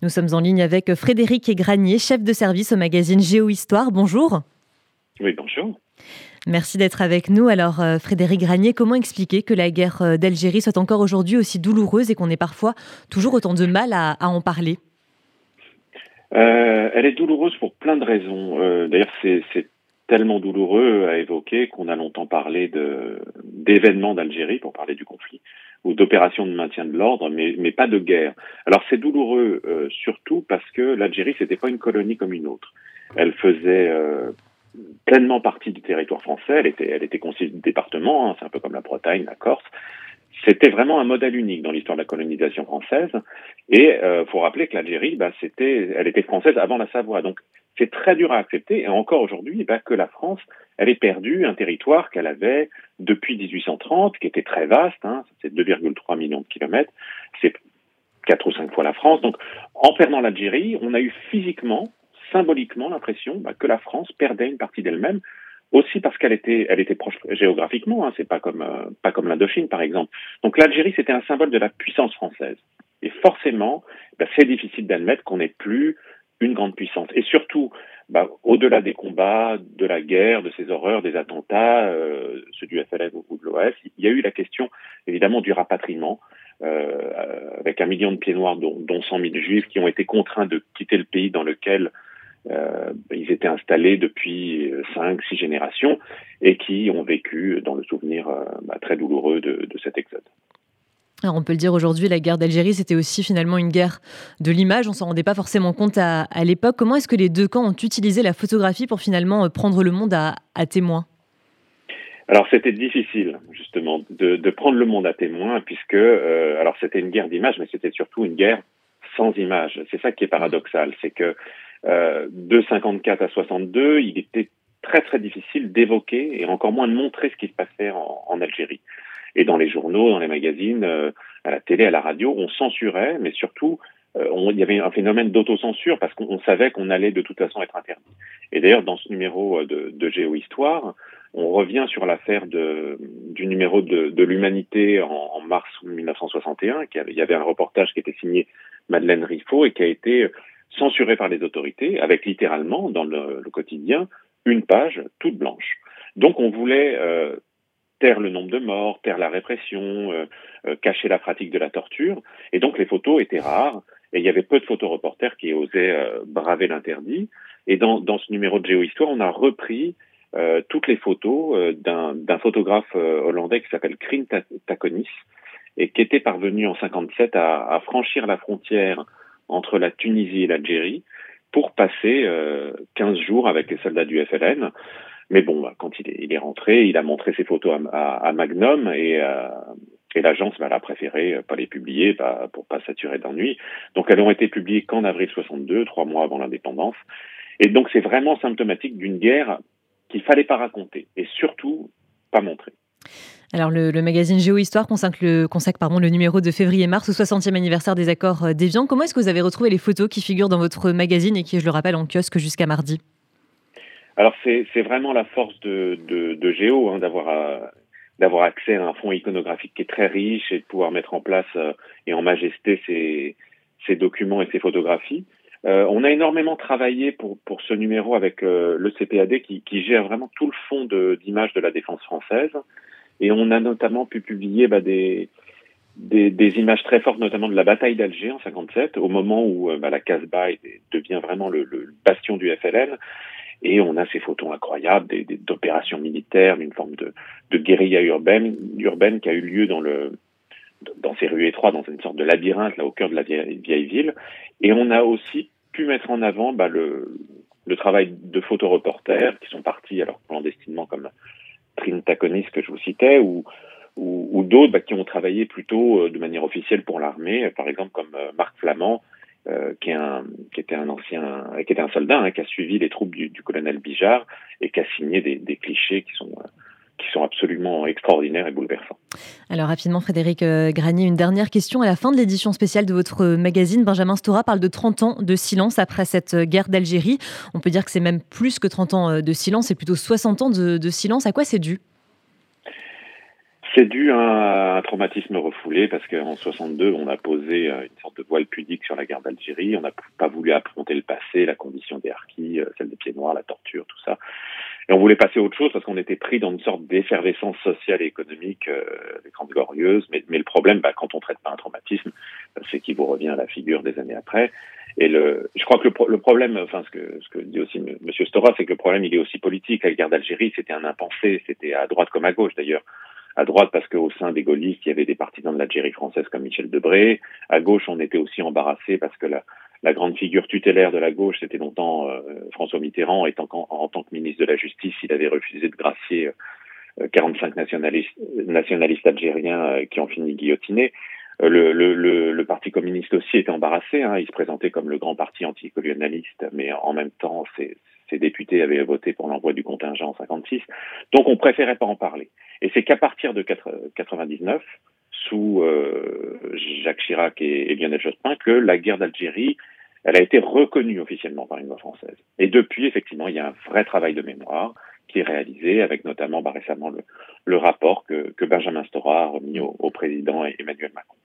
Nous sommes en ligne avec Frédéric Granier, chef de service au magazine Géohistoire. Bonjour. Oui, bonjour. Merci d'être avec nous. Alors, euh, Frédéric Granier, comment expliquer que la guerre euh, d'Algérie soit encore aujourd'hui aussi douloureuse et qu'on ait parfois toujours autant de mal à, en parler? Euh, Elle est douloureuse pour plein de raisons. D'ailleurs, c'est tellement douloureux à évoquer qu'on a longtemps parlé d'événements d'Algérie pour parler du conflit d'opérations de maintien de l'ordre, mais, mais pas de guerre. Alors c'est douloureux euh, surtout parce que l'Algérie c'était pas une colonie comme une autre. Elle faisait euh, pleinement partie du territoire français. Elle était, elle était constituée de départements. Hein, c'est un peu comme la Bretagne, la Corse. C'était vraiment un modèle unique dans l'histoire de la colonisation française. Et euh, faut rappeler que l'Algérie, bah, c'était, elle était française avant la Savoie. Donc c'est très dur à accepter, et encore aujourd'hui, bah, que la France, elle ait perdu un territoire qu'elle avait depuis 1830, qui était très vaste, hein, c'est 2,3 millions de kilomètres, c'est quatre ou cinq fois la France. Donc, en perdant l'Algérie, on a eu physiquement, symboliquement l'impression bah, que la France perdait une partie d'elle-même, aussi parce qu'elle était, elle était proche géographiquement. Hein, c'est pas comme euh, comme l'Indochine, par exemple. Donc, l'Algérie, c'était un symbole de la puissance française. Et forcément, bah, c'est difficile d'admettre qu'on n'ait plus une grande puissance. Et surtout, bah, au-delà des combats, de la guerre, de ces horreurs, des attentats, euh, ceux du FLN ou de l'OS, il y a eu la question évidemment du rapatriement, euh, avec un million de pieds noirs, dont, dont 100 000 juifs, qui ont été contraints de quitter le pays dans lequel euh, ils étaient installés depuis cinq, six générations et qui ont vécu dans le souvenir euh, bah, très douloureux de, de cet exode. Alors on peut le dire aujourd'hui, la guerre d'Algérie, c'était aussi finalement une guerre de l'image. On s'en rendait pas forcément compte à, l'époque. Comment est-ce que les deux camps ont utilisé la photographie pour finalement euh, prendre le monde à, témoin? Alors c'était difficile justement de, prendre le monde à témoin puisque euh, alors c'était une guerre d'image, mais c'était surtout une guerre sans image. C'est ça qui est paradoxal, c'est que euh, de 54 à 62, il était très très difficile d'évoquer et encore moins de montrer ce qui se passait en Algérie et dans les journaux, dans les magazines, euh, à la télé, à la radio, on censurait, mais surtout, euh, on, il y avait un phénomène d'autocensure parce qu'on savait qu'on allait de toute façon être interdit. Et d'ailleurs, dans ce numéro de, de Géohistoire, on revient sur l'affaire du numéro de, de l'humanité en, mars 1961. Il y avait un reportage qui était signé Madeleine Riffaut et qui a été censuré par les autorités, avec littéralement dans le, le quotidien une page toute blanche. Donc on voulait euh, taire le nombre de morts, taire la répression, euh, euh, cacher la pratique de la torture. Et donc les photos étaient rares et il y avait peu de photoreporters qui osaient euh, braver l'interdit. Et dans, dans ce numéro de Géohistoire, on a repris euh, toutes les photos euh, d'un photographe hollandais qui s'appelle Krin Takonis et qui était parvenu en 57 à, à, franchir la frontière entre la Tunisie et l'Algérie pour passer 15 jours avec les soldats du FLN. Mais bon, bah, quand il est, rentré, il a montré ses photos à, Magnum et, euh, et l'agence bah, l'a préféré euh, pas les publier bah, pour pas saturer d'ennui. Donc elles ont été publiées qu'en avril 62, trois mois avant l'indépendance. Et donc c'est vraiment symptomatique d'une guerre qu'il fallait pas raconter et surtout pas montrer. Alors le, magazine Géohistoire consacre, le, consacre le numéro de février-mars au 60e anniversaire des accords euh, d'Évian. Comment est-ce que vous avez retrouvé les photos qui figurent dans votre magazine et qui, je le rappelle, en kiosque jusqu'à mardi? Alors c'est vraiment la force de, de, Géo hein, d'avoir euh, d'avoir accès à un fonds iconographique qui est très riche et de pouvoir mettre en place euh, et en majesté ces, ces documents et ces photographies. Euh, on a énormément travaillé pour, pour ce numéro avec le CPAD qui, gère vraiment tout le fond d'images de, la défense française. Et on a notamment pu publier bah, des, des, images très fortes, notamment de la bataille d'Alger en 57, au moment où bah, la Casbah devient vraiment le, bastion du FLN. Et on a ces photos incroyables d'opérations militaires, d'une forme de, de guérilla urbaine, urbaine qui a eu lieu dans le dans ces rues étroites, dans une sorte de labyrinthe là au cœur de la vieille, vieille ville. Et on a aussi pu mettre en avant bah, le, le travail de photoreporters qui sont partis alors clandestinement comme Trin Taconis que je vous citais ou ou, ou d'autres bah, qui ont travaillé plutôt euh, de manière officielle pour l'armée, par exemple comme euh, Marc Flamand euh, qui, était un ancien, qui était un soldat, hein, qui a suivi les troupes du, colonel Bijard et qui a signé des, clichés qui sont, euh, qui sont absolument extraordinaires et bouleversants. Alors rapidement, Frédéric euh, Granier, une dernière question. À la fin de l'édition spéciale de votre magazine, Benjamin Stora parle de 30 ans de silence après cette guerre d'Algérie. On peut dire que c'est même plus que 30 ans de silence, c'est plutôt 60 ans de silence. À quoi c'est dû? C'est dû à un traumatisme refoulé parce qu'en 62, on a posé euh, une sorte de voile pudique sur la guerre d'Algérie. On n'a pas voulu affronter le passé, la condition des harkis, euh, celle des pieds noirs, la torture, tout ça. Et on voulait passer à autre chose parce qu'on était pris dans une sorte d'effervescence sociale et économique euh, des Grandes Glorieuses. Mais, le problème, bah, quand on traite pas un traumatisme, c'est qu'il vous revient à la figure des années après. Et je crois que le, le problème, enfin ce que, ce que dit aussi M. Stora, c'est que le problème il est aussi politique. La guerre d'Algérie, c'était un impensé, c'était à droite comme à gauche d'ailleurs à droite parce qu'au sein des gaullistes, il y avait des partisans de l'Algérie française comme Michel Debré. À gauche, on était aussi embarrassé parce que la, la grande figure tutélaire de la gauche, c'était longtemps euh, François Mitterrand, et en, tant que ministre de la Justice, il avait refusé de gracier euh, 45 nationalistes, nationalistes algériens euh, qui ont fini guillotinés. Euh, le, le, le, le, Parti communiste aussi était embarrassé. Hein. Il se présentait comme le grand parti anticolonialiste, mais en même temps, ses, ses députés avaient voté pour l'envoi du contingent en 56. Donc, on préférait pas en parler. Et c'est qu'à partir de 99, sous euh, Jacques Chirac et, et Lionel Jospin, que la guerre d'Algérie, elle a été reconnue officiellement par une loi française. Et depuis, effectivement, il y a un vrai travail de mémoire qui est réalisé, avec notamment bah, récemment le, rapport que, Benjamin Stora a remis au président Emmanuel Macron.